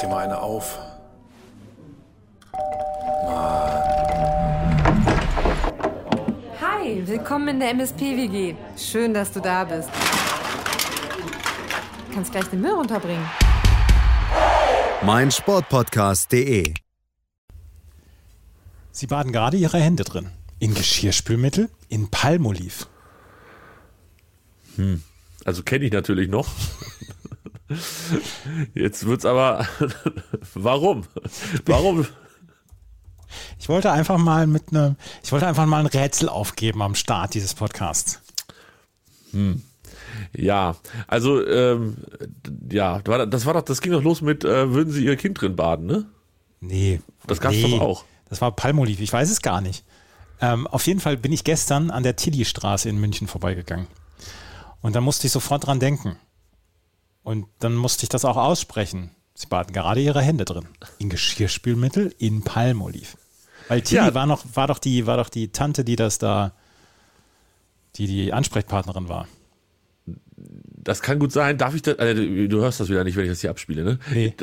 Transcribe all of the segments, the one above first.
dir mal eine auf. Hi, willkommen in der MSP-WG. Schön, dass du da bist. Du kannst gleich den Müll runterbringen. mein Sportpodcast.de. Sie baden gerade ihre Hände drin. In Geschirrspülmittel, in Palmoliv. Also kenne ich natürlich noch. Jetzt wird's aber. Warum? Warum? Ich wollte einfach mal mit einem, ich wollte einfach mal ein Rätsel aufgeben am Start dieses Podcasts. Ja, also ähm, ja, das war doch, das ging doch los mit, äh, würden Sie Ihr Kind drin baden, ne? Nee. Das gab's nee, doch auch. Das war Palmoliv, ich weiß es gar nicht. Ähm, auf jeden Fall bin ich gestern an der Tilly-Straße in München vorbeigegangen. Und dann musste ich sofort dran denken. Und dann musste ich das auch aussprechen. Sie baten gerade ihre Hände drin. In Geschirrspülmittel, in Palmoliv. Weil Tilly Ja. war noch, war doch die, war doch die Tante, die das da, die die Ansprechpartnerin war. Das kann gut sein. Darf ich das? Äh, du, hörst das wieder nicht, wenn ich das hier abspiele, ne? Nee.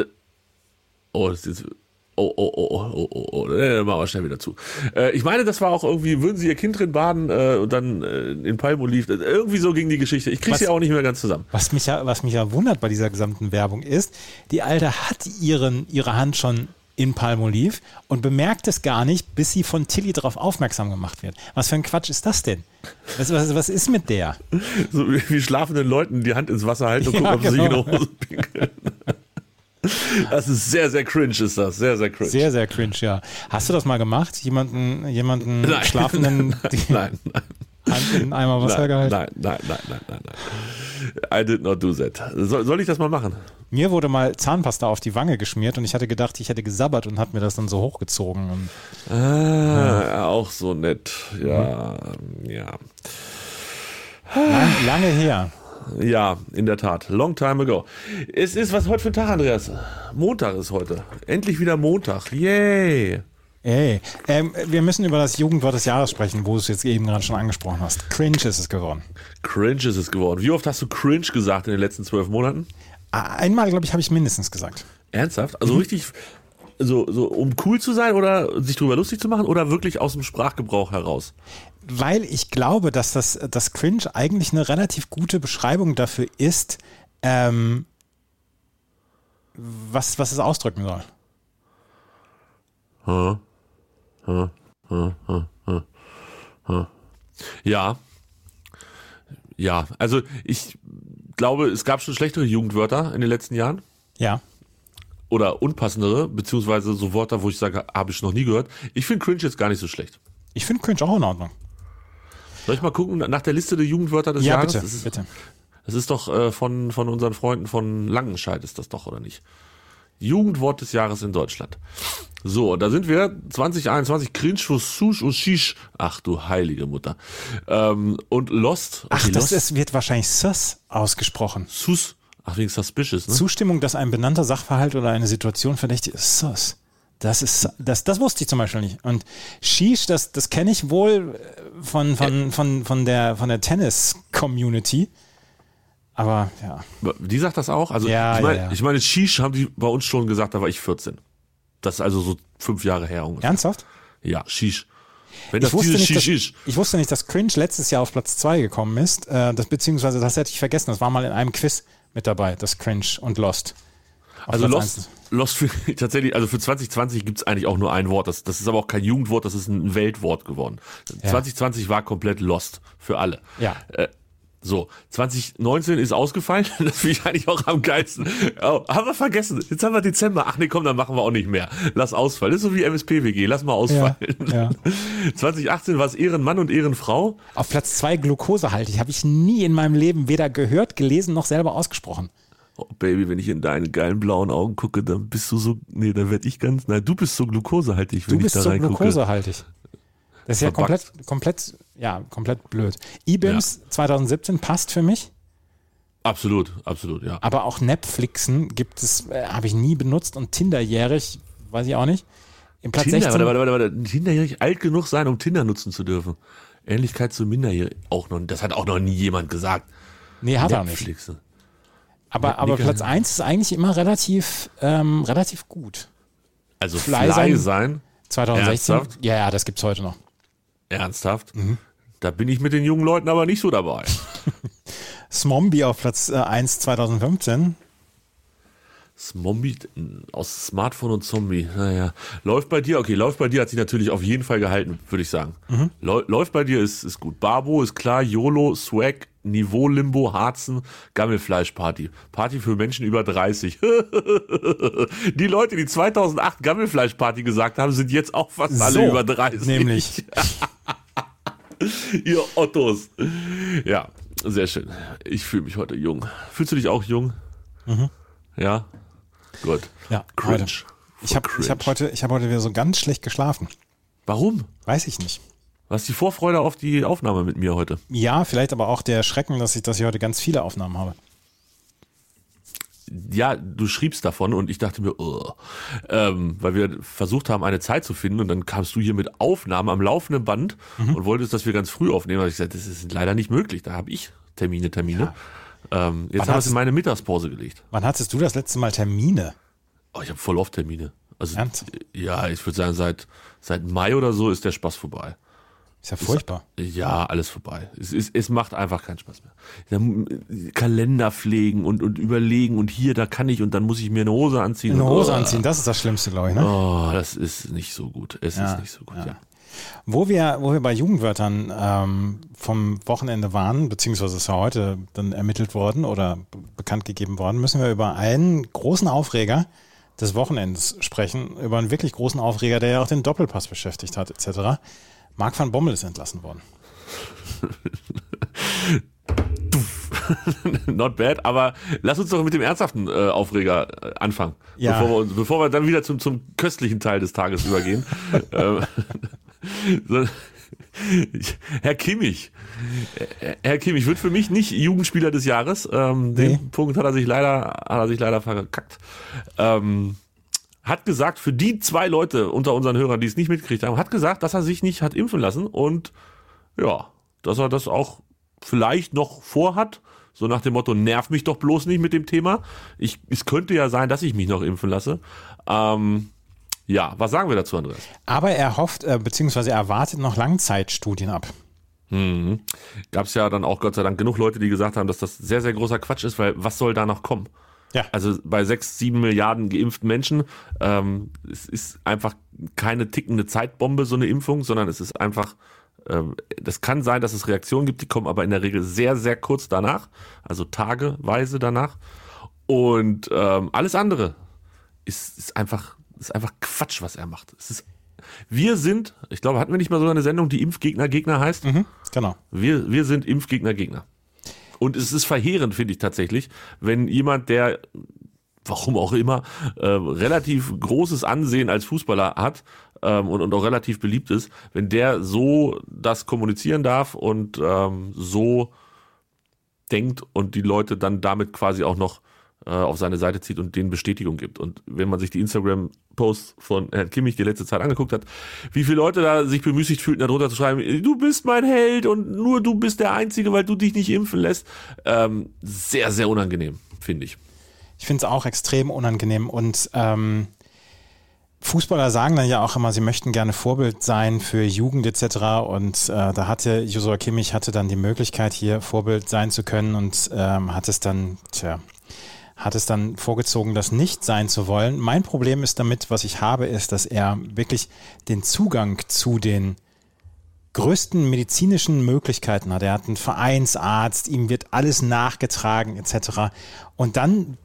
Oh, das ist jetzt. Oh, oh, oh, oh, oh, oh, oh. Nee, machen wir schnell wieder zu. Äh, ich meine, das war auch irgendwie, würden Sie Ihr Kind drin baden äh, und dann äh, in Palmoliv. Irgendwie so ging die Geschichte. Ich kriege Was- sie auch nicht mehr ganz zusammen. Was mich ja, was mich ja wundert bei dieser gesamten Werbung ist, die Alte hat ihren, ihre Hand schon in Palmoliv und bemerkt es gar nicht, bis sie von Tilly darauf aufmerksam gemacht wird. Was für ein Quatsch ist das denn? Was, was, was ist mit der? So wie, schlafenden Leuten die Hand ins Wasser halten und Ja, gucken, ob sie sich in genau. die Hose pinkeln. Das ist sehr, sehr cringe, ist das. Sehr, sehr cringe. Sehr, sehr cringe, ja. Hast du das mal gemacht? Jemanden, jemanden Nein. schlafenden die nein, nein. Hand in Eimer Wasser Nein, gehalten? nein, nein, nein, nein, nein, nein. I did not do that. Soll, soll ich das mal machen? Mir wurde mal Zahnpasta auf die Wange geschmiert und ich hatte gedacht, ich hätte gesabbert und hat mir das dann so hochgezogen. Ah, auch so nett. Ja, ja. lang, lange her. Ja, in der Tat. Long time ago. Es ist was heute für ein Tag, Andreas? Montag ist heute. Endlich wieder Montag. Yay. Ey, ähm, wir müssen über das Jugendwort des Jahres sprechen, wo du es jetzt eben gerade schon angesprochen hast. Cringe ist es geworden. Cringe ist es geworden. Wie oft hast du cringe gesagt in den letzten zwölf Monaten? Einmal, glaube ich, habe ich mindestens gesagt. Ernsthaft? Also Mhm. richtig, so, so um cool zu sein oder sich drüber lustig zu machen oder wirklich aus dem Sprachgebrauch heraus? Weil ich glaube, dass das, das Cringe eigentlich eine relativ gute Beschreibung dafür ist, ähm, was, was es ausdrücken soll. Ja. Ja, also ich glaube, es gab schon schlechtere Jugendwörter in den letzten Jahren. Ja. Oder unpassendere, beziehungsweise so Wörter, wo ich sage, habe ich noch nie gehört. Ich finde cringe jetzt gar nicht so schlecht. Ich finde Cringe auch in Ordnung. Soll ich mal gucken nach der Liste der Jugendwörter des Ja, Jahres? bitte, Das ist, bitte. Das ist doch äh, von, von unseren Freunden von Langenscheid, ist das doch, oder nicht? Jugendwort des Jahres in Deutschland. So, da sind wir 2021 Cringe für Sush und Shish. Ach du heilige Mutter. Ähm, und Lost. Ach, das Lost. ist, wird wahrscheinlich sus ausgesprochen. Sus. Ach, wegen Suspicious, ne? Zustimmung, dass ein benannter Sachverhalt oder eine Situation verdächtig ist. Sus. Das ist, das, das wusste ich zum Beispiel nicht. Und Sheesh, das, das kenne ich wohl äh, von, von, von, von der, von der Tennis-Community. Aber ja. Die sagt das auch? Also, Ja, ich meine, ja, ja. ich meine, Shish haben die bei uns schon gesagt, da war ich 14. Das ist also so fünf Jahre her ungefähr. Ernsthaft? Ja, Shish. Wenn Ich das wusste, nicht, dass, Shish ist. ich wusste nicht, dass Cringe letztes Jahr auf Platz 2 gekommen ist. Äh, das, beziehungsweise das hätte ich vergessen. Das war mal in einem Quiz mit dabei, das Cringe und Lost. Auf Also Platz Lost, eins. Lost für, tatsächlich, also für 2020 gibt's eigentlich auch nur ein Wort. Das, das ist aber auch kein Jugendwort, das ist ein Weltwort geworden. 2020 war komplett Lost für alle. Ja. Äh, so, 2019 ist ausgefallen. Das finde ich eigentlich auch am geilsten. Oh, haben wir vergessen. Jetzt haben wir Dezember. Ach nee, komm, dann machen wir auch nicht mehr. Lass ausfallen. Das ist so wie MSPWG. Lass mal ausfallen. ja. 2018 war es Ehrenmann und Ehrenfrau. Auf Platz 2 glukosehaltig. Habe ich nie in meinem Leben weder gehört, gelesen noch selber ausgesprochen. Oh, Baby, wenn ich in deine geilen blauen Augen gucke, dann bist du so, nee, dann werd ich ganz, nein, du bist so glukosehaltig, wenn Du bist ich da so reingucke. glukosehaltig. Das ist ja komplett, komplett, ja, komplett blöd. E-Bims 2017 passt für mich, Absolut, absolut, ja. aber auch Netflixen gibt es, äh, habe ich nie benutzt und Tinderjährig, weiß ich auch nicht. Im Platz Tinder, 16, warte, warte, warte, warte, Tinderjährig alt genug sein, um Tinder nutzen zu dürfen. Ähnlichkeit zu Minderjährig, auch noch, das hat auch noch nie jemand gesagt. nee, hat er nicht. Aber, aber Platz 1 ist eigentlich immer relativ, ähm, relativ gut. Also Fly Fly sein. sein, 2016. Ernsthaft? Ja, ja, das gibt's heute noch. ernsthaft. Mhm. Da bin ich mit den jungen Leuten aber nicht so dabei. Smombie auf Platz äh, 1 2015. Zombie aus Smartphone und Zombie. Naja. Läuft bei dir, okay, läuft bei dir hat sich natürlich auf jeden Fall gehalten, würde ich sagen. Mhm. Läu- Läuft bei dir ist, ist gut. Barbo ist klar, YOLO, Swag, Niveau Limbo, Harzen, Gammelfleischparty. Party für Menschen über 30. die Leute, die 2008 Gammelfleischparty gesagt haben, sind jetzt auch fast alle So, über 30. Nämlich. Ihr Ottos. Ja, sehr schön. Ich fühle mich heute jung. Fühlst du dich auch jung? Ja? Gut. Mhm. Ja, Cringe. heute. Ich habe hab heute, ich hab heute wieder so ganz schlecht geschlafen. Warum? Weiß ich nicht. Was die Vorfreude auf die Aufnahme mit mir heute? Ja, vielleicht aber auch der Schrecken, dass ich, dass ich heute ganz viele Aufnahmen habe. Ja, du schriebst davon und ich dachte mir, oh. ähm, weil wir versucht haben, eine Zeit zu finden und dann kamst du hier mit Aufnahmen am laufenden Band Mhm. und wolltest, dass wir ganz früh aufnehmen. Und ich gesagt, das ist leider nicht möglich. Da habe ich Termine, Termine. Ähm, jetzt Wann haben wir es in meine Mittagspause gelegt. Wann hattest du das letzte Mal Termine? Oh, ich habe voll oft Termine. Also Ernsthaft? ja, ich würde sagen, seit seit Mai oder so ist der Spaß vorbei. Ist ja furchtbar. Ja, alles vorbei. Es, es, es macht einfach keinen Spaß mehr. Dann, Kalender pflegen und, und überlegen und hier, da kann ich und dann muss ich mir eine Hose anziehen. Eine und, Hose oh, anziehen, das ist das Schlimmste, glaube ich. Ne? Oh, das ist nicht so gut. Es Ja, ist nicht so gut, ja. ja. Wo wir, wo wir bei Jugendwörtern ähm, vom Wochenende waren, beziehungsweise ist ja heute dann ermittelt worden oder bekannt gegeben worden, müssen wir über einen großen Aufreger des Wochenends sprechen, über einen wirklich großen Aufreger, der ja auch den Doppelpass beschäftigt hat, etc. Marc van Bommel ist entlassen worden. Not bad, aber lass uns doch mit dem ernsthaften äh, Aufreger äh, anfangen. Ja. Bevor, wir, bevor wir dann wieder zum, zum köstlichen Teil des Tages übergehen. Ähm, so, Herr Kimmich. Äh, Herr Kimmich wird für mich nicht Jugendspieler des Jahres. Ähm, Den Nee. Punkt hat er sich leider, hat er sich leider verkackt. Ähm, hat gesagt, für die zwei Leute unter unseren Hörern, die es nicht mitgekriegt haben, hat gesagt, dass er sich nicht hat impfen lassen und ja, dass er das auch vielleicht noch vorhat. So nach dem Motto, nerv mich doch bloß nicht mit dem Thema. Ich, es könnte ja sein, dass ich mich noch impfen lasse. Ähm, ja, was sagen wir dazu, Andreas? Aber er hofft, äh, beziehungsweise er wartet noch Langzeitstudien ab. Mhm. Gab es ja dann auch Gott sei Dank genug Leute, die gesagt haben, dass das sehr, sehr großer Quatsch ist, weil was soll da noch kommen? Ja. Also bei sechs, sieben Milliarden geimpften Menschen, ähm, es ist einfach keine tickende Zeitbombe, so eine Impfung, sondern es ist einfach, ähm, das kann sein, dass es Reaktionen gibt, die kommen aber in der Regel sehr, sehr kurz danach, also tageweise danach. Und ähm, alles andere ist, ist einfach, ist einfach Quatsch, was er macht. Es ist, wir sind, ich glaube, hatten wir nicht mal so eine Sendung, die Impfgegner Gegner heißt? Mhm, genau. Wir, wir sind Impfgegner Gegner. Und es ist verheerend, finde ich tatsächlich, wenn jemand, der, warum auch immer, äh, relativ großes Ansehen als Fußballer hat ähm, und, und auch relativ beliebt ist, wenn der so das kommunizieren darf und ähm, so denkt und die Leute dann damit quasi auch noch äh, auf seine Seite zieht und denen Bestätigung gibt. Und wenn man sich die Instagram-Posts von Herrn Kimmich die letzte Zeit angeguckt hat, wie viele Leute da sich bemüßigt fühlten, darunter zu schreiben, du bist mein Held und nur du bist der Einzige, weil du dich nicht impfen lässt. Ähm, sehr, sehr unangenehm, finde ich. Ich finde es auch extrem unangenehm und ähm, Fußballer sagen dann ja auch immer, sie möchten gerne Vorbild sein für Jugend etc. Und äh, da hatte Josua Kimmich hatte dann die Möglichkeit, hier Vorbild sein zu können und ähm, hat es dann, tja, hat es dann vorgezogen, das nicht sein zu wollen. Mein Problem ist damit, was ich habe, ist, dass er wirklich den Zugang zu den größten medizinischen Möglichkeiten hat. Er hat einen Vereinsarzt, ihm wird alles nachgetragen etc. Und dann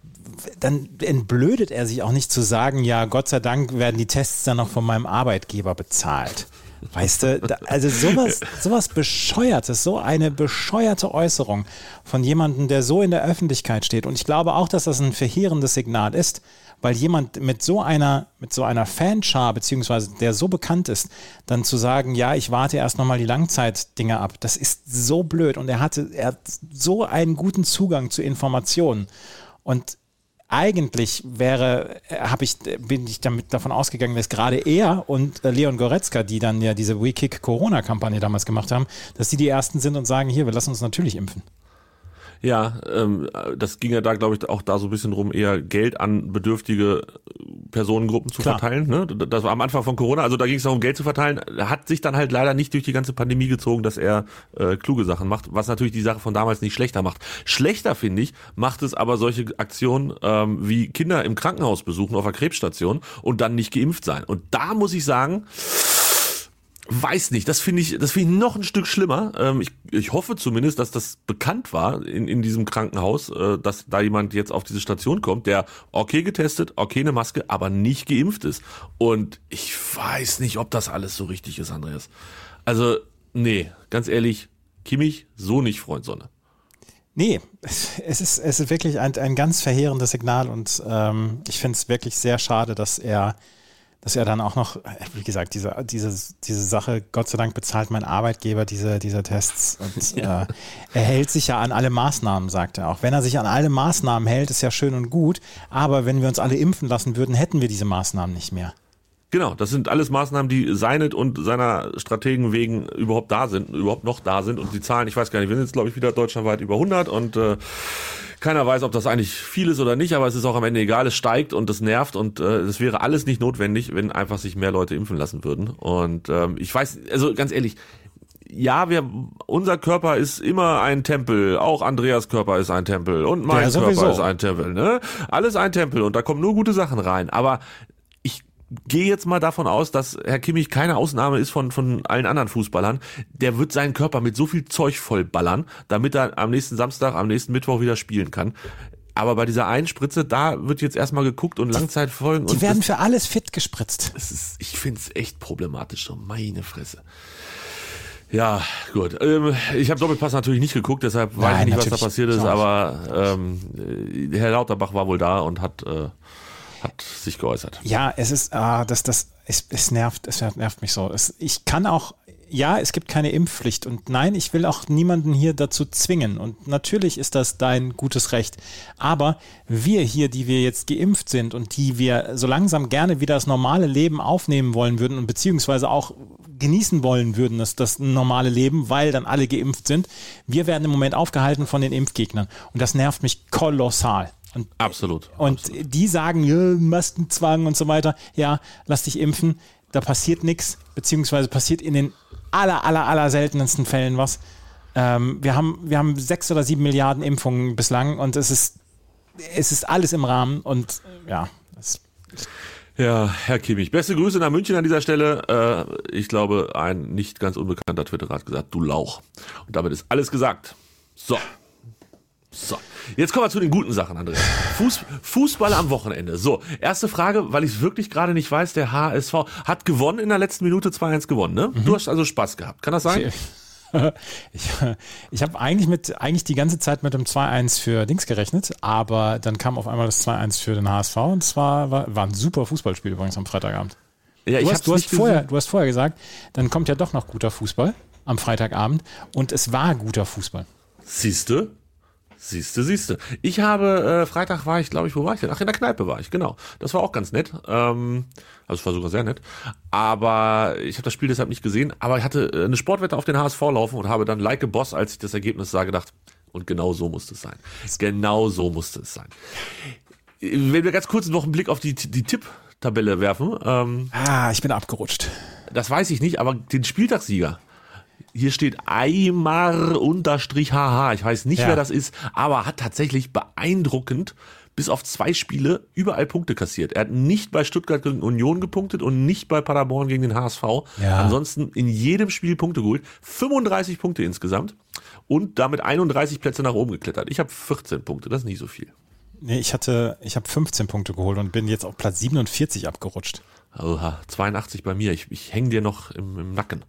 dann entblödet er sich auch nicht zu sagen, ja, Gott sei Dank werden die Tests dann noch von meinem Arbeitgeber bezahlt. Weißt du, da, also sowas, sowas Bescheuertes, so eine bescheuerte Äußerung von jemandem, der so in der Öffentlichkeit steht. Und ich glaube auch, dass das ein verheerendes Signal ist, weil jemand mit so einer, mit so einer Fanschar, beziehungsweise der so bekannt ist, dann zu sagen, ja, ich warte erst nochmal die Langzeitdinge ab, das ist so blöd. Und er hatte, er hat so einen guten Zugang zu Informationen. Und eigentlich wäre, habe ich, bin ich damit davon ausgegangen, dass gerade er und äh, Leon Goretzka, die dann ja diese WeKick Corona-Kampagne damals gemacht haben, dass die die ersten sind und sagen, hier, wir lassen uns natürlich impfen. Ja, ähm, das ging ja da, glaube ich, auch da so ein bisschen drum, eher Geld an bedürftige Personengruppen zu Klar. verteilen. Ne? Das war am Anfang von Corona, also da ging es darum, Geld zu verteilen. Hat sich dann halt leider nicht durch die ganze Pandemie gezogen, dass er äh, kluge Sachen macht, was natürlich die Sache von damals nicht schlechter macht. Schlechter, finde ich, macht es aber solche Aktionen ähm, wie Kinder im Krankenhaus besuchen auf einer Krebsstation und dann nicht geimpft sein. Und da muss ich sagen, Weiß nicht, das finde ich, das finde ich noch ein Stück schlimmer. Ähm, ich, ich hoffe zumindest, dass das bekannt war in, in diesem Krankenhaus, äh, dass da jemand jetzt auf diese Station kommt, der okay getestet, okay eine Maske, aber nicht geimpft ist. Und ich weiß nicht, ob das alles so richtig ist, Andreas. Also, nee, ganz ehrlich, Kimmich, so nicht, Freund Sonne. Nee, es ist, es ist wirklich ein, ein ganz verheerendes Signal und ähm, ich finde es wirklich sehr schade, dass er, dass er dann auch noch, wie gesagt, diese, diese, diese Sache, Gott sei Dank bezahlt mein Arbeitgeber diese, diese Tests und Ja. äh, er hält sich ja an alle Maßnahmen, sagt er auch. Wenn er sich an alle Maßnahmen hält, ist ja schön und gut, aber wenn wir uns alle impfen lassen würden, hätten wir diese Maßnahmen nicht mehr. Genau, das sind alles Maßnahmen, die seinet und seiner Strategen wegen überhaupt da sind, überhaupt noch da sind. Und die Zahlen, ich weiß gar nicht, wir sind jetzt, glaube ich, wieder deutschlandweit über 100 und äh, keiner weiß, ob das eigentlich viel ist oder nicht, aber es ist auch am Ende egal, es steigt und es nervt und äh, es wäre alles nicht notwendig, wenn einfach sich mehr Leute impfen lassen würden. Und ähm, ich weiß, also ganz ehrlich, ja, wir, unser Körper ist immer ein Tempel. Auch Andreas Körper ist ein Tempel und mein Ja, Körper ist ein Tempel. Ne? Alles ein Tempel und da kommen nur gute Sachen rein. Aber gehe jetzt mal davon aus, dass Herr Kimmich keine Ausnahme ist von, von allen anderen Fußballern. Der wird seinen Körper mit so viel Zeug vollballern, damit er am nächsten Samstag, am nächsten Mittwoch wieder spielen kann. Aber bei dieser einen Spritze, da wird jetzt erstmal geguckt und Langzeitfolgen. Die und werden für alles fit gespritzt. das ist, ich finde es echt problematisch, so meine Fresse. Ja, gut. Ähm, ich habe Doppelpass natürlich nicht geguckt, deshalb weiß Nein, ich nicht, was da passiert ist, aber ähm, äh, Herr Lauterbach war wohl da und hat, äh, hat sich geäußert. Ja, es ist, ah, das, das, es, es nervt, es nervt mich so. Es, ich kann auch, ja, es gibt keine Impfpflicht und nein, ich will auch niemanden hier dazu zwingen und natürlich ist das dein gutes Recht. Aber wir hier, die wir jetzt geimpft sind und die wir so langsam gerne wieder das normale Leben aufnehmen wollen würden und beziehungsweise auch genießen wollen würden, das, das normale Leben, weil dann alle geimpft sind, wir werden im Moment aufgehalten von den Impfgegnern und das nervt mich kolossal. Und Absolut. und die sagen, ja, Maskenzwang und so weiter. Ja, lass dich impfen. Da passiert nichts, beziehungsweise passiert in den aller, aller, aller seltensten Fällen was. Ähm, wir, haben, wir haben sechs oder sieben Milliarden Impfungen bislang und es ist, es ist alles im Rahmen und ja, Ja, Herr Kimmich, beste Grüße nach München an dieser Stelle. Äh, ich glaube, ein nicht ganz unbekannter Twitterer hat gesagt, du Lauch. Und damit ist alles gesagt. So. So. Jetzt kommen wir zu den guten Sachen, Andreas. Fuß, Fußball am Wochenende. So, erste Frage, weil ich es wirklich gerade nicht weiß, der HSV hat gewonnen in der letzten Minute 2-1 gewonnen, ne? Du hast also Spaß gehabt. Kann das sein? ich, ich habe eigentlich mit eigentlich die ganze Zeit mit dem 2-1 für Dings gerechnet, aber dann kam auf einmal das 2-1 für den HSV und es war, war, war ein super Fußballspiel übrigens am Freitagabend. Ja, Du ich hast, du, hast vorher, du hast vorher gesagt, dann kommt ja doch noch guter Fußball am Freitagabend und es war guter Fußball. Siehste? Siehste, siehste. Ich habe, äh, Freitag war ich, glaube ich, wo war ich denn? Ach, in der Kneipe war ich, genau. Das war auch ganz nett. Ähm, also es war sogar sehr nett. Aber ich habe das Spiel deshalb nicht gesehen. Aber ich hatte äh, eine Sportwette auf den HSV laufen und habe dann like a Boss, als ich das Ergebnis sah, gedacht, und genau so musste es sein. Genau so musste es sein. Wenn wir ganz kurz noch einen Blick auf die, die Tipp-Tabelle werfen, ähm, Ah, ich bin abgerutscht. das weiß ich nicht, aber den Spieltagssieger. Hier steht Aymar unterstrich HH. Ich weiß nicht, Ja. wer das ist, aber hat tatsächlich beeindruckend bis auf zwei Spiele überall Punkte kassiert. Er hat nicht bei Stuttgart gegen Union gepunktet und nicht bei Paderborn gegen den HSV. Ja. Ansonsten in jedem Spiel Punkte geholt. 35 Punkte insgesamt und damit 31 Plätze nach oben geklettert. Ich habe 14 Punkte, das ist nicht so viel. Nee, ich hatte, ich habe 15 Punkte geholt und bin jetzt auf Platz 47 abgerutscht. Oha, 82 bei mir. Ich, ich hänge dir noch im, im Nacken.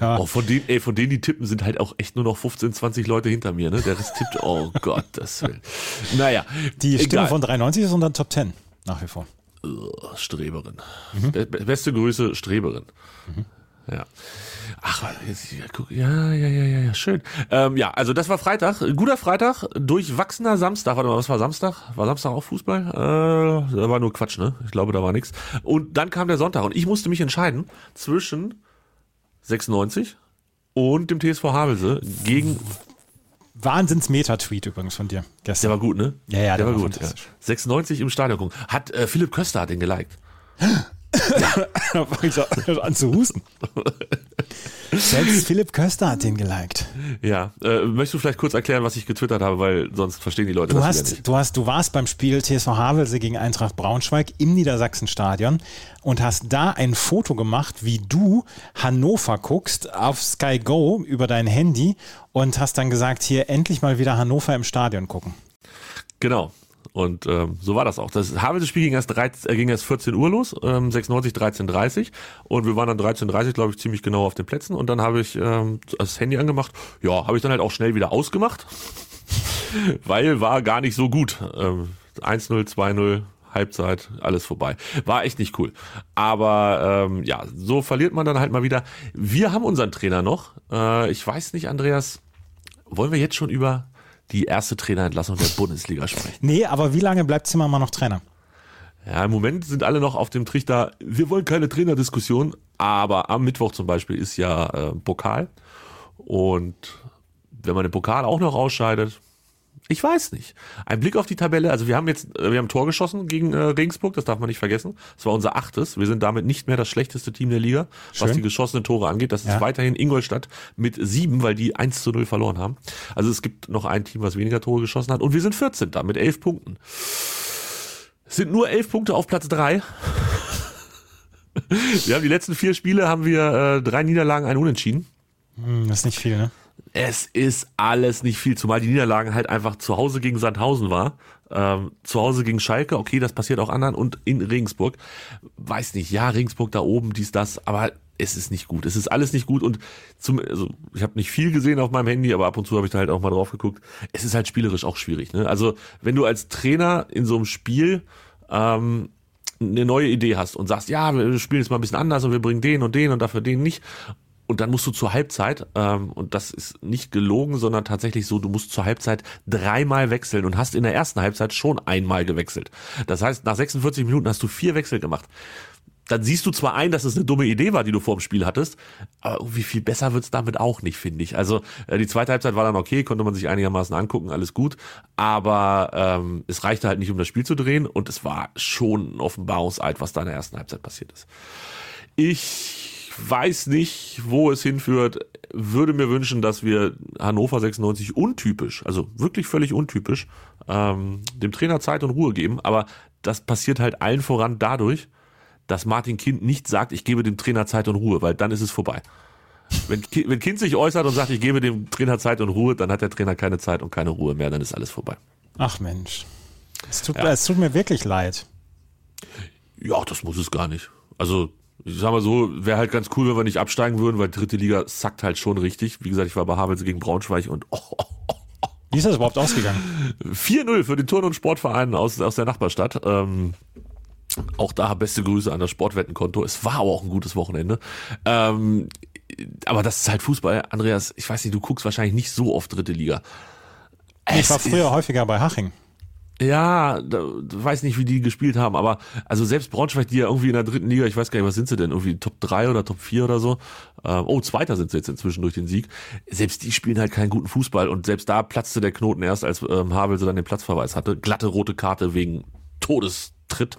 ja. Oh, von denen, ey, von denen die tippen, sind halt auch echt nur noch 15, 20 Leute hinter mir, ne? Der Rest tippt, oh Gott, das will. Naja. Die Stimme egal. von 93 ist unter Top 10 nach wie vor. Ugh, Streberin. Mhm. Be be- beste Grüße, Streberin. Ja. Ach, jetzt, ja, guck, ja, ja, ja, ja, schön. Ähm, ja, also das war Freitag, guter Freitag, durchwachsener Samstag. Warte mal, was war Samstag? War Samstag auch Fußball? Äh, da war nur Quatsch, ne? Ich glaube, da war nichts. Und dann kam der Sonntag und ich musste mich entscheiden zwischen 96 und dem TSV Havelse gegen Wahnsinns-Meta-Tweet übrigens von dir Der gestern. war gut, ne? Ja, ja, der, war gut. Ja. fantastisch. 96 im Stadion gucken. Hat äh, Philipp Köster hat den geliked. Da fang ich so an zu husten. Selbst Philipp Köster hat den geliked. Ja. Äh, möchtest du vielleicht kurz erklären, was ich getwittert habe, weil sonst verstehen die Leute Du das hast, nicht. du hast, du warst beim Spiel TSV Havelse gegen Eintracht Braunschweig im Niedersachsenstadion und hast da ein Foto gemacht, wie du Hannover guckst auf Sky Go über dein Handy und hast dann gesagt, hier endlich mal wieder Hannover im Stadion gucken. Genau. Und ähm, so war das auch. Das Havelse-Spiel ging erst, 13, äh, ging erst 14 Uhr los, ähm, 96, 13.30 und wir waren dann 13.30 glaube ich, ziemlich genau auf den Plätzen und dann habe ich ähm, das Handy angemacht. Ja, habe ich dann halt auch schnell wieder ausgemacht, weil war gar nicht so gut. Ähm, 1-0, 2-0, Halbzeit, alles vorbei. War echt nicht cool. Aber ähm, ja, so verliert man dann halt mal wieder. Wir haben unseren Trainer noch. Äh, ich weiß nicht, Andreas, wollen wir jetzt schon über die erste Trainerentlassung der Bundesliga sprechen? Nee, aber wie lange bleibt Zimmermann noch Trainer? Ja, im Moment sind alle noch auf dem Trichter, wir wollen keine Trainerdiskussion, aber am Mittwoch zum Beispiel ist ja äh, Pokal. Und wenn man den Pokal auch noch ausscheidet, ich weiß nicht. Ein Blick auf die Tabelle, also wir haben jetzt, äh, wir haben ein Tor geschossen gegen äh, Regensburg, das darf man nicht vergessen. Das war unser achtes. Wir sind damit nicht mehr das schlechteste Team der Liga, was Schön. die geschossenen Tore angeht. Das ist Ja. weiterhin Ingolstadt mit sieben, weil die 1 zu 0 verloren haben. Also es gibt noch ein Team, was weniger Tore geschossen hat. Und wir sind 14 da mit elf Punkten. Es sind nur elf Punkte auf Platz drei. Wir haben die letzten vier Spiele, haben wir äh, drei Niederlagen, ein Unentschieden. Hm, das ist nicht viel, ne? Es ist alles nicht viel, zumal die Niederlagen halt einfach zu Hause gegen Sandhausen war, ähm, zu Hause gegen Schalke, okay, das passiert auch anderen und in Regensburg. Weiß nicht, ja, Regensburg da oben, dies, das, aber es ist nicht gut. Es ist alles nicht gut und zum, also ich habe nicht viel gesehen auf meinem Handy, aber ab und zu habe ich da halt auch mal drauf geguckt. Es ist halt spielerisch auch schwierig. Ne? Also wenn du als Trainer in so einem Spiel ähm, eine neue Idee hast und sagst, ja, wir spielen jetzt mal ein bisschen anders und wir bringen den und den und dafür den nicht. Und dann musst du zur Halbzeit, ähm, und das ist nicht gelogen, sondern tatsächlich so, du musst zur Halbzeit dreimal wechseln und hast in der ersten Halbzeit schon einmal gewechselt. Das heißt, nach 46 Minuten hast du vier Wechsel gemacht. Dann siehst du zwar ein, dass es eine dumme Idee war, die du vor dem Spiel hattest, aber irgendwie viel besser wird's damit auch nicht, finde ich. Also äh, die zweite Halbzeit war dann okay, konnte man sich einigermaßen angucken, alles gut, aber ähm, es reichte halt nicht, um das Spiel zu drehen und es war schon ein Offenbarungseid, was da in der ersten Halbzeit passiert ist. Ich weiß nicht, wo es hinführt. Würde mir wünschen, dass wir Hannover 96 untypisch, also wirklich völlig untypisch, ähm, dem Trainer Zeit und Ruhe geben. Aber das passiert halt allen voran dadurch, dass Martin Kind nicht sagt, ich gebe dem Trainer Zeit und Ruhe, weil dann ist es vorbei. Wenn, wenn Kind sich äußert und sagt, ich gebe dem Trainer Zeit und Ruhe, dann hat der Trainer keine Zeit und keine Ruhe mehr, dann ist alles vorbei. Ach Mensch. Es tut, Ja. es tut mir wirklich leid. Ja, das muss es gar nicht. Also, ich sag mal so, wäre halt ganz cool, wenn wir nicht absteigen würden, weil dritte Liga sackt halt schon richtig. Wie gesagt, ich war bei Havelse gegen Braunschweig und oh, oh, oh, Wie ist das überhaupt ausgegangen? 4-0 für den Turn- und Sportverein aus, aus der Nachbarstadt. Ähm, auch da beste Grüße an das Sportwettenkonto. Es war aber auch ein gutes Wochenende. Ähm, aber das ist halt Fußball. Andreas, ich weiß nicht, du guckst wahrscheinlich nicht so oft dritte Liga. Ich war früher häufiger bei Haching. Ja, da, weiß nicht, wie die gespielt haben, aber also selbst Braunschweig, die ja irgendwie in der dritten Liga, ich weiß gar nicht, was sind sie denn, irgendwie Top 3 oder Top 4 oder so. Ähm, oh, Zweiter sind sie jetzt inzwischen durch den Sieg. Selbst die spielen halt keinen guten Fußball und selbst da platzte der Knoten erst, als ähm, Havelse dann den Platzverweis hatte. Glatte rote Karte wegen Todestritt.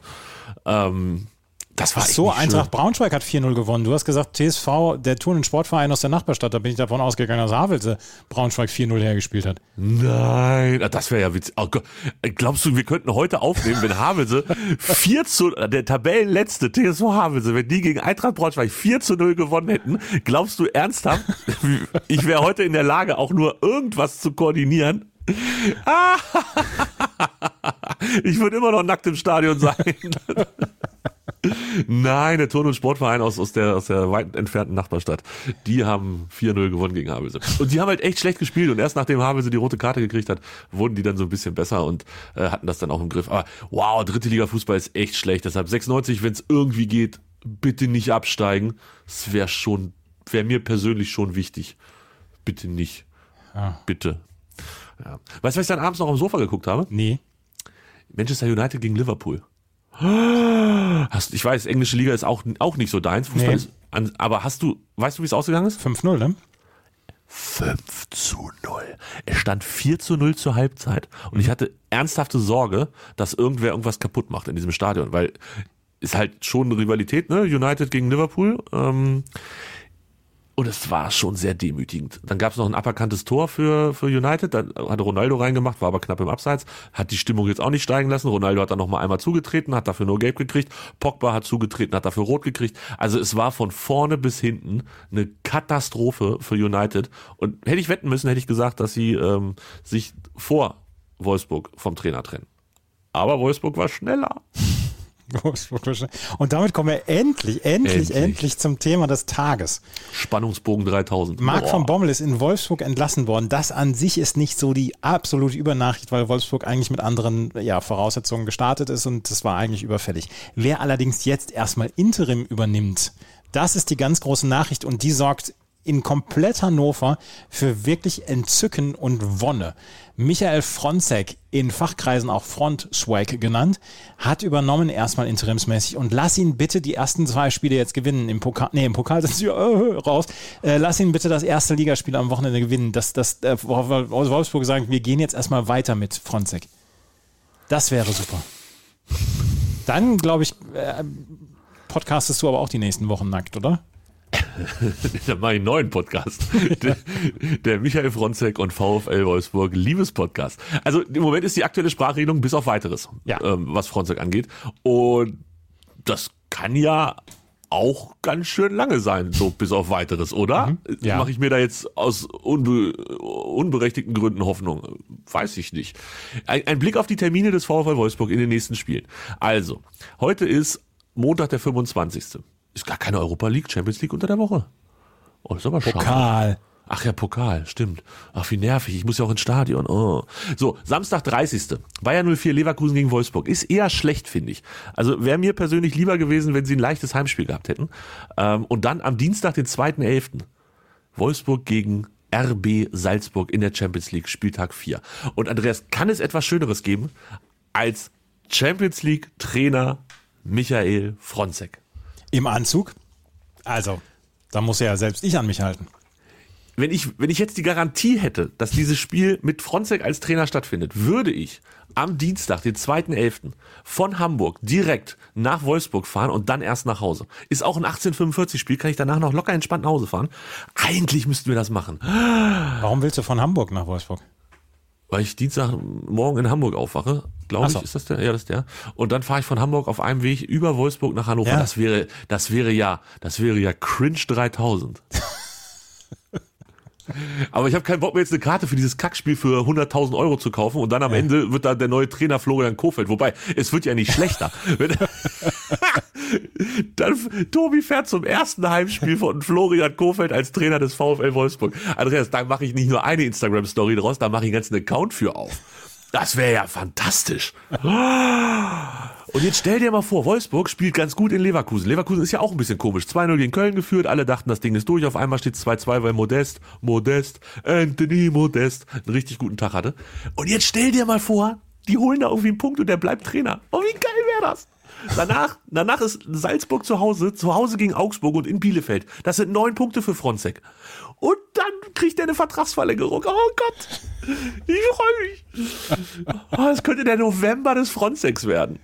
Ähm, das war Ach so, Eintracht schön. Braunschweig hat 4-0 gewonnen. Du hast gesagt, TSV, der Turn- und Sportverein aus der Nachbarstadt. Da bin ich davon ausgegangen, dass Havelse Braunschweig 4-0 hergespielt hat. Nein, ah, das wäre ja witzig. Oh Gott. Glaubst du, wir könnten heute aufnehmen, wenn Havelse 4 zu, der Tabellenletzte TSV Havelse, wenn die gegen Eintracht Braunschweig 4 zu 0 gewonnen hätten, glaubst du ernsthaft, ich wäre heute in der Lage, auch nur irgendwas zu koordinieren? Ich würde immer noch nackt im Stadion sein. Nein, der Turn- und Sportverein aus, aus, der, aus der weit entfernten Nachbarstadt. Die haben 4-0 gewonnen gegen Havelse. Und die haben halt echt schlecht gespielt. Und erst nachdem Havelse die rote Karte gekriegt hat, wurden die dann so ein bisschen besser und äh, hatten das dann auch im Griff. Aber wow, dritte Liga Fußball ist echt schlecht. Deshalb 96, wenn es irgendwie geht, bitte nicht absteigen. Das wäre schon, wäre mir persönlich schon wichtig. Bitte nicht. Ja. Bitte. Ja. Weißt du, was ich dann abends noch am Sofa geguckt habe? Nee. Manchester United gegen Liverpool. Hast, ich weiß, englische Liga ist auch, auch nicht so deins. Fußball Nee. ist an, aber hast du, weißt du, wie es ausgegangen ist? 5-0, ne? 5 zu 0. 0. Es stand 4 zu 0 zur Halbzeit und ich hatte ernsthafte Sorge, dass irgendwer irgendwas kaputt macht in diesem Stadion, weil ist halt schon eine Rivalität, ne? United gegen Liverpool. Ähm, und es war schon sehr demütigend. Dann gab es noch ein aberkanntes Tor für, für United, da hatte Ronaldo reingemacht, war aber knapp im Abseits, hat die Stimmung jetzt auch nicht steigen lassen. Ronaldo hat dann noch mal einmal zugetreten, hat dafür nur gelb gekriegt. Pogba hat zugetreten, hat dafür rot gekriegt. Also es war von vorne bis hinten eine Katastrophe für United. Und hätte ich wetten müssen, hätte ich gesagt, dass sie ähm, sich vor Wolfsburg vom Trainer trennen. Aber Wolfsburg war schneller. Und damit kommen wir endlich, endlich, endlich, endlich zum Thema des Tages. Spannungsbogen 3000. Marc Boah. von Bommel ist in Wolfsburg entlassen worden. Das an sich ist nicht so die absolute Übernachricht, weil Wolfsburg eigentlich mit anderen ja, Voraussetzungen gestartet ist und das war eigentlich überfällig. Wer allerdings jetzt erstmal Interim übernimmt, das ist die ganz große Nachricht und die sorgt in komplett Hannover für wirklich Entzücken und Wonne. Michael Fronzek, in Fachkreisen auch Front-Swag genannt, hat übernommen erstmal interimsmäßig und lass ihn bitte die ersten zwei Spiele jetzt gewinnen. Im Pokal, nee, im Pokal sind sie äh, raus. Äh, lass ihn bitte das erste Ligaspiel am Wochenende gewinnen. Das, das, äh, Wolfsburg sagen, wir gehen jetzt erstmal weiter mit Fronzek. Das wäre super. Dann, glaube ich, äh, podcastest du aber auch die nächsten Wochen nackt, oder? Dann mache ich einen neuen Podcast. der, der, Michael Fronzek und VfL Wolfsburg Liebespodcast. Also im Moment ist die aktuelle Sprachregelung bis auf weiteres, ja. ähm, was Fronzek angeht. Und das kann ja auch ganz schön lange sein, so bis auf weiteres, oder? Mhm, ja. Mache ich mir da jetzt aus unbe unberechtigten Gründen Hoffnung? Weiß ich nicht. Ein, ein Blick auf die Termine des VfL Wolfsburg in den nächsten Spielen. Also, heute ist Montag der 25. Ist gar keine Europa League, Champions League unter der Woche. Oh, das ist aber Pokal. Schade. Ach ja, Pokal, stimmt. Ach, wie nervig. Ich muss ja auch ins Stadion. Oh. So, Samstag 30. Bayern 04 Leverkusen gegen Wolfsburg. Ist eher schlecht, finde ich. Also wäre mir persönlich lieber gewesen, wenn sie ein leichtes Heimspiel gehabt hätten. Ähm, und dann am Dienstag, den 2.11. Wolfsburg gegen RB Salzburg in der Champions League, Spieltag 4. Und Andreas, kann es etwas Schöneres geben als Champions League Trainer Michael Fronzek? Im Anzug? Also, da muss ja selbst ich an mich halten. Wenn ich, wenn ich jetzt die Garantie hätte, dass dieses Spiel mit Fronzek als Trainer stattfindet, würde ich am Dienstag, den 2.11. von Hamburg direkt nach Wolfsburg fahren und dann erst nach Hause. Ist auch ein 1845-Spiel, kann ich danach noch locker entspannt nach Hause fahren. Eigentlich müssten wir das machen. Warum willst du von Hamburg nach Wolfsburg? Weil ich Dienstagmorgen in Hamburg aufwache. Glaube so. ich, ist das der? Ja, das ist der. Und dann fahre ich von Hamburg auf einem Weg über Wolfsburg nach Hannover. Ja. Das wäre, das wäre ja, das wäre ja cringe 3000. Aber ich habe keinen Bock mehr jetzt eine Karte für dieses Kackspiel für 100.000 Euro zu kaufen und dann am ja. Ende wird da der neue Trainer Florian Kofeld. Wobei, es wird ja nicht schlechter. dann Tobi fährt zum ersten Heimspiel von Florian Kofeld als Trainer des VfL Wolfsburg. Andreas, da mache ich nicht nur eine Instagram-Story draus, da mache ich einen ganzen Account für auf. Das wäre ja fantastisch. Und jetzt stell dir mal vor, Wolfsburg spielt ganz gut in Leverkusen. Leverkusen ist ja auch ein bisschen komisch. 2-0 gegen Köln geführt, alle dachten, das Ding ist durch. Auf einmal steht 2-2, weil Modest, Modest, Anthony Modest einen richtig guten Tag hatte. Und jetzt stell dir mal vor, die holen da irgendwie einen Punkt und der bleibt Trainer. Oh, wie geil wäre das? Danach, danach ist Salzburg zu Hause, zu Hause gegen Augsburg und in Bielefeld. Das sind neun Punkte für Fronzek. Und kriegt er eine Vertragsverlängerung. Oh Gott, ich freue mich. Oh, das könnte der November des Frontex werden.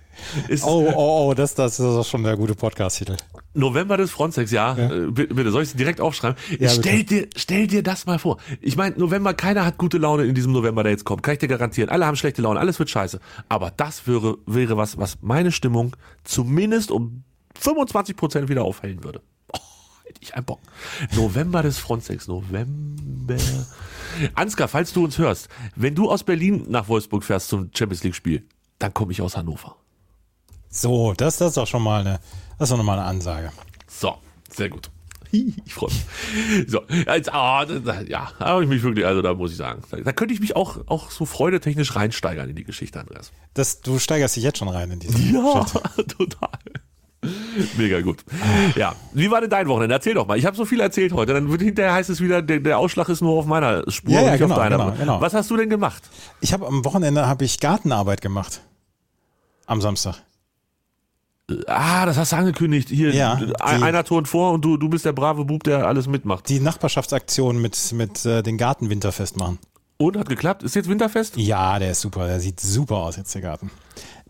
Ist, oh, oh, oh, das, das ist schon der gute Podcast-Titel. November des Frontex, ja. ja. Äh, bitte, soll ich es direkt aufschreiben? Ja, stell, dir, stell dir das mal vor. Ich meine, November, keiner hat gute Laune in diesem November, der jetzt kommt. Kann ich dir garantieren. Alle haben schlechte Laune, alles wird scheiße. Aber das wäre, wäre was, was meine Stimmung zumindest um 25 Prozent wieder aufhellen würde ich einen Bock. November des Frontex, November. Ansgar, falls du uns hörst, wenn du aus Berlin nach Wolfsburg fährst zum Champions League Spiel, dann komme ich aus Hannover. So, das, das ist doch schon mal eine, das ist doch nochmal eine Ansage. So, sehr gut. Ich freue mich. So, jetzt, ah, ja, habe ich mich wirklich, also da muss ich sagen, da, könnte ich mich auch, auch so freudetechnisch reinsteigern in die Geschichte, Andreas. Das, du steigerst dich jetzt schon rein in diese ja, Geschichte. Ja, total. Mega gut. Ja, wie war denn dein Wochenende? Erzähl doch mal. Ich habe so viel erzählt heute. Dann wird hinterher heißt es wieder, der, der Ausschlag ist nur auf meiner Spur ja, ja, und nicht genau, auf deiner. Genau, genau. Was hast du denn gemacht? Ich habe am Wochenende habe ich Gartenarbeit gemacht. Am Samstag. Ah, das hast du angekündigt. Hier, ja, die, einer turnt vor und du, du bist der brave Bub, der alles mitmacht. Die Nachbarschaftsaktion mit, mit äh, den Gartenwinterfest machen. Und hat geklappt? Ist jetzt winterfest? Ja, der ist super. Der sieht super aus jetzt, der Garten.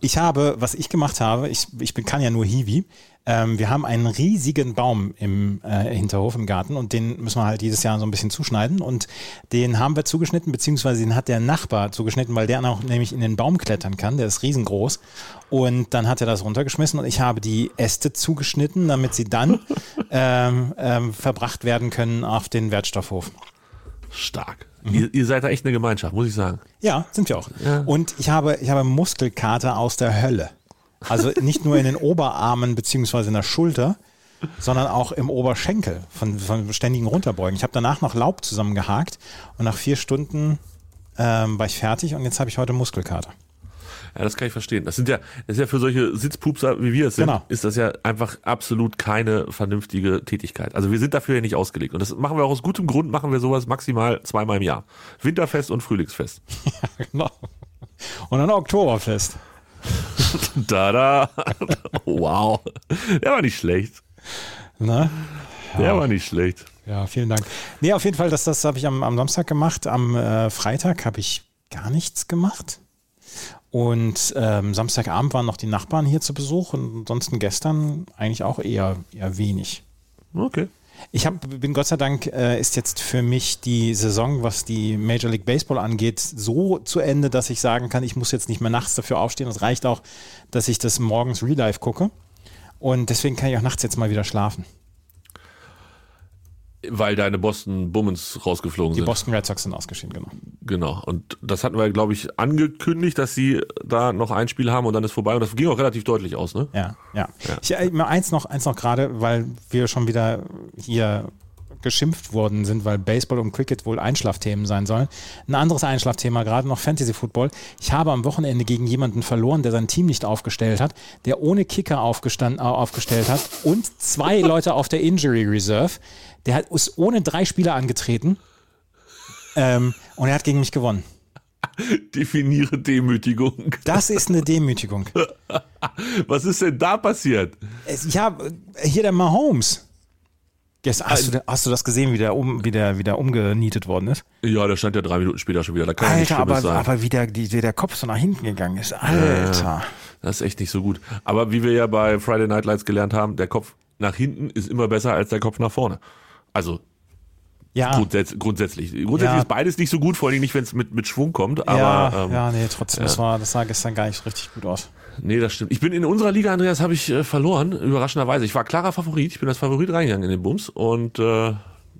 Ich habe, was ich gemacht habe, ich, ich bin, kann ja nur Hiwi. Ähm, wir haben einen riesigen Baum im äh, Hinterhof im Garten und den müssen wir halt jedes Jahr so ein bisschen zuschneiden und den haben wir zugeschnitten, beziehungsweise den hat der Nachbar zugeschnitten, weil der auch nämlich in den Baum klettern kann. Der ist riesengroß und dann hat er das runtergeschmissen und ich habe die Äste zugeschnitten, damit sie dann ähm, ähm, verbracht werden können auf den Wertstoffhof. Stark. Ihr, ihr seid da echt eine Gemeinschaft, muss ich sagen. Ja, sind wir auch. Und ich habe, ich habe Muskelkater aus der Hölle. Also nicht nur in den Oberarmen beziehungsweise in der Schulter, sondern auch im Oberschenkel von, von ständigen Runterbeugen. Ich habe danach noch Laub zusammengehakt und nach vier Stunden ähm, war ich fertig und jetzt habe ich heute Muskelkater. Ja, das kann ich verstehen. Das sind ja, das ist ja für solche Sitzpupser, wie wir es sind, Genau. ist das ja einfach absolut keine vernünftige Tätigkeit. Also wir sind dafür ja nicht ausgelegt. Und das machen wir auch aus gutem Grund, machen wir sowas maximal zweimal im Jahr. Winterfest und Frühlingsfest. Genau. Und dann Oktoberfest. Da, da. Wow. Der war nicht schlecht. Ne? Der war nicht schlecht. Ja, vielen Dank. Nee, auf jeden Fall, das, das habe ich am, am Samstag gemacht. Am äh, Freitag habe ich gar nichts gemacht. Und ähm, Samstagabend waren noch die Nachbarn hier zu Besuch und ansonsten gestern eigentlich auch eher, eher wenig. Okay. Ich hab, bin Gott sei Dank, äh, ist jetzt für mich die Saison, was die Major League Baseball angeht, so zu Ende, dass ich sagen kann, ich muss jetzt nicht mehr nachts dafür aufstehen. Es reicht auch, dass ich das morgens Real Life gucke. Und deswegen kann ich auch nachts jetzt mal wieder schlafen. Weil deine Boston Bummens rausgeflogen Die sind. Boston Red Sox sind ausgeschieden, genau. Genau. Und das hatten wir, glaube ich, angekündigt, dass sie da noch ein Spiel haben und dann ist vorbei. Und das ging auch relativ deutlich aus, ne? Ja, ja. Ich, äh, eins noch, eins noch gerade, weil wir schon wieder hier geschimpft worden sind, weil Baseball und Cricket wohl Einschlafthemen sein sollen. Ein anderes Einschlafthema, gerade noch Fantasy Football. Ich habe am Wochenende gegen jemanden verloren, der sein Team nicht aufgestellt hat, der ohne Kicker aufgestand, äh, aufgestellt hat und zwei Leute auf der Injury Reserve. Der hat, ist ohne drei Spieler angetreten ähm, und er hat gegen mich gewonnen. Definiere Demütigung. Das ist eine Demütigung. Was ist denn da passiert? Es- Ja, hier der Mahomes. Gestern, hast, du, hast du das gesehen, wie der, um, wie, der, wie der umgenietet worden ist? Ja, der stand ja drei Minuten später schon wieder. Da kann ja Alter, aber, sein. aber wie, der, die, wie der Kopf so nach hinten gegangen ist. Alter. Das ist echt nicht so gut. Aber wie wir ja bei Friday Night Lights gelernt haben, der Kopf nach hinten ist immer besser als der Kopf nach vorne. Also Ja, grundsätz grundsätzlich. Grundsätzlich Ja. ist beides nicht so gut, vor allem nicht, wenn es mit, mit Schwung kommt. Aber ja, ähm, ja, nee, trotzdem, Das, war, das sah gestern gar nicht richtig gut aus. nee, das stimmt. Ich bin in unserer Liga, Andreas, habe ich äh, verloren, überraschenderweise. Ich war klarer Favorit. Ich bin als Favorit reingegangen in den Bums und äh,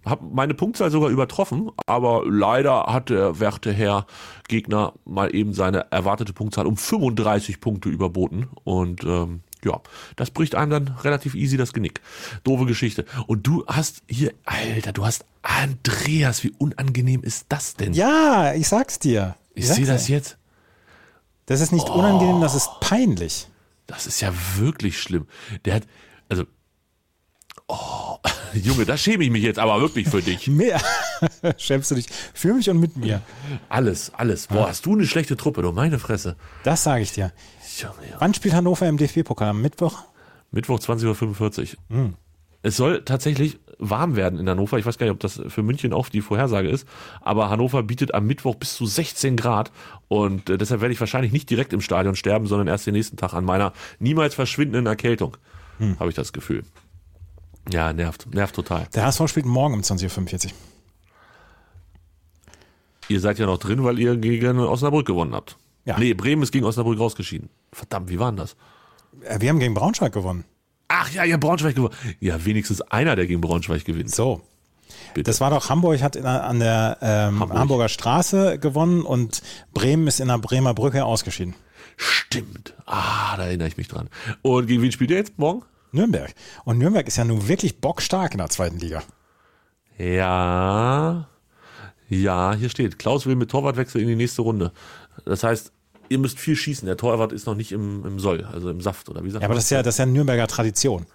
habe meine Punktzahl sogar übertroffen. Aber leider hat der werte Herr Gegner mal eben seine erwartete Punktzahl um 35 Punkte überboten. Und ähm, ja, das bricht einem dann relativ easy das Genick. Doofe Geschichte. Und du hast hier, Alter, du hast Andreas, wie unangenehm ist das denn? Ja, ich sag's dir. ich sag's sehe das jetzt. Das ist nicht unangenehm, das ist peinlich. Das ist ja wirklich schlimm. Der hat, also, oh, Junge, da schäme ich mich jetzt aber wirklich für dich. Mehr. Schämst du dich für mich und mit mir. Alles, alles. Boah, hast du eine schlechte Truppe, du meine Fresse. Das sage ich dir. Wann spielt Hannover im DFB-Pokal? Am Mittwoch? Mittwoch 20.45 Uhr. Es soll tatsächlich warm werden in Hannover. Ich weiß gar nicht, ob das für München auch die Vorhersage ist. Aber Hannover bietet am Mittwoch bis zu 16 Grad. Und äh, deshalb werde ich wahrscheinlich nicht direkt im Stadion sterben, sondern erst den nächsten Tag an meiner niemals verschwindenden Erkältung. Habe ich das Gefühl. Ja, nervt. Nervt total. Der HSV spielt morgen um 20.45 Uhr. Ihr seid ja noch drin, weil ihr gegen Osnabrück gewonnen habt. Ja. Nee, Bremen ist gegen Osnabrück rausgeschieden. Verdammt, wie war denn das? Äh, Wir haben gegen Braunschweig gewonnen. Ach ja, ihr habt Braunschweig gewonnen. Ja, wenigstens einer, der gegen Braunschweig gewinnt. So. Bitte. Das war doch Hamburg hat in, an der ähm, Hamburg. Hamburger Straße gewonnen und Bremen ist in der Bremer Brücke ausgeschieden. Stimmt. Ah, da erinnere ich mich dran. Und gegen wen spielt ihr jetzt morgen? Nürnberg. Und Nürnberg ist ja nun wirklich bockstark in der zweiten Liga. Ja. Ja, hier steht, Klaus will mit Torwartwechsel in die nächste Runde. Das heißt, ihr müsst viel schießen. Der Torwart ist noch nicht im, im Soll, also im Saft, oder wie sagt Ja, aber das ist ja, das ist ja Nürnberger Tradition.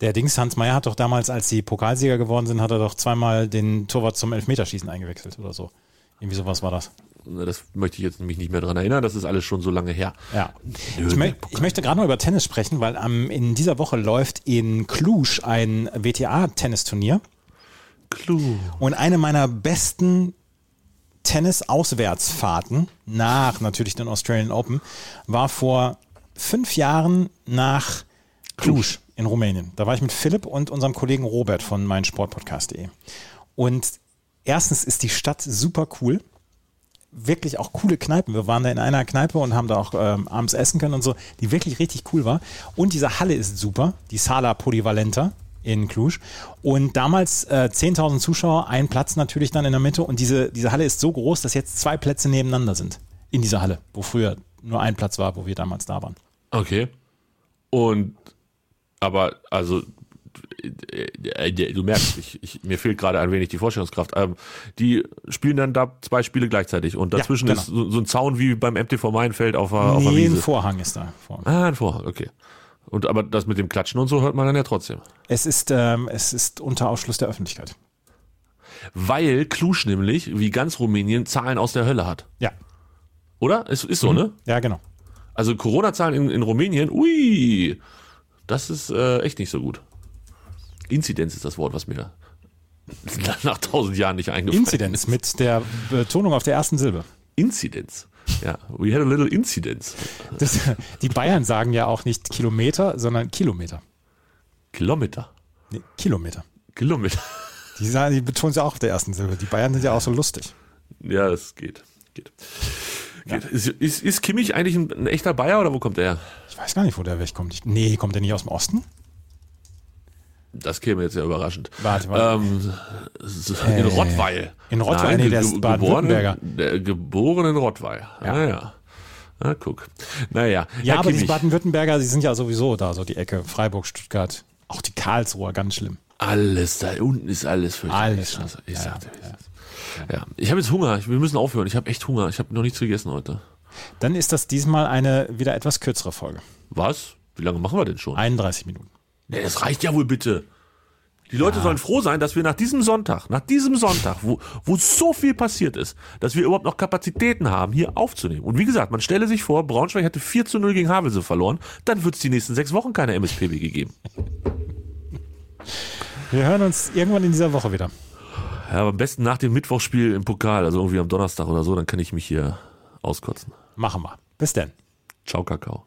Der Dings Hans Meyer hat doch damals, als sie Pokalsieger geworden sind, hat er doch zweimal den Torwart zum Elfmeterschießen eingewechselt oder so. Irgendwie sowas war das. Das möchte ich jetzt mich nicht mehr dran erinnern. Das ist alles schon so lange her. Ja. Ich, mö ich möchte gerade noch über Tennis sprechen, weil am, in dieser Woche läuft in Cluj ein WTA-Tennisturnier. Clou. Und eine meiner besten Tennis-Auswärtsfahrten nach natürlich den Australian Open war vor fünf Jahren nach Cluj in Rumänien. Da war ich mit Philipp und unserem Kollegen Robert von meinsportpodcast.de. Und erstens ist die Stadt super cool. Wirklich auch coole Kneipen. Wir waren da in einer Kneipe und haben da auch ähm, abends essen können und so, die wirklich richtig cool war. Und diese Halle ist super, die Sala Polivalenta in Cluj. Und damals äh, 10.000 Zuschauer, ein Platz natürlich dann in der Mitte. Und diese, diese Halle ist so groß, dass jetzt zwei Plätze nebeneinander sind in dieser Halle, wo früher nur ein Platz war, wo wir damals da waren. Okay. Und aber also äh, äh, du merkst, ich, ich, mir fehlt gerade ein wenig die Vorstellungskraft. Ähm, die spielen dann da zwei Spiele gleichzeitig und dazwischen Ja, genau. ist so, so ein Zaun wie beim MTV Meinfeld auf, der- auf der Nee, ein Wiese. Vorhang ist da. Vorhang. Ah, ein Vorhang, okay. Und aber das mit dem Klatschen und so hört man dann ja trotzdem. Es ist, ähm, es ist unter Ausschluss der Öffentlichkeit. Weil Cluj nämlich, wie ganz Rumänien, Zahlen aus der Hölle hat. Ja, Oder? Ist, ist so, ne? ja, genau. Also Corona-Zahlen in, in Rumänien, ui, das ist äh, echt nicht so gut. Inzidenz ist das Wort, was mir nach tausend Jahren nicht eingefallen Inzidenz mit der Betonung auf der ersten Silbe. Inzidenz. Ja, we had a little incidence. Das, die Bayern sagen ja auch nicht Kilometer, sondern Kilometer. Kilometer. Nee, Kilometer. Kilometer. Die, sagen, die betonen es ja auch auf der ersten Silbe. Die Bayern sind ja auch so lustig. Ja, das geht. geht. geht. Ist, ist, ist Kimmich eigentlich ein, ein echter Bayer oder wo kommt er her? Ich weiß gar nicht, wo der wegkommt. Ich, nee, kommt der nicht aus dem Osten? Das käme jetzt ja überraschend. Warte, warte. Ähm, in Rottweil. in Rottweil? Nee, der ist ge- Baden-Württemberger. geboren- in Rottweil. Ja. Ah, ja. Na, guck. Naja. Ja, Herr aber die Baden-Württemberger, die sind ja sowieso da, so die Ecke. Freiburg, Stuttgart. Auch die Karlsruher, ganz schlimm. Alles, da unten ist alles für Alles Also, ich Ja, sagte, ja. ja. Ich habe jetzt Hunger. Ich- Wir müssen aufhören. Ich habe echt Hunger. Ich habe noch nichts gegessen heute. Dann ist das diesmal eine wieder etwas kürzere Folge. Was? Wie lange machen wir denn schon? 31 Minuten. Nee, das reicht ja wohl bitte. Die Leute sollen froh sein, dass wir nach diesem Sonntag, nach diesem Sonntag, wo, wo so viel passiert ist, dass wir überhaupt noch Kapazitäten haben, hier aufzunehmen. Und wie gesagt, man stelle sich vor, Braunschweig hätte 4 zu 0 gegen Havelse verloren, dann wird es die nächsten sechs Wochen keine MSPW gegeben. Wir hören uns irgendwann in dieser Woche wieder. Ja, aber am besten nach dem Mittwochspiel im Pokal, also irgendwie am Donnerstag oder so, dann kann ich mich hier auskotzen. Machen wir. Bis dann. Ciao, Kakao.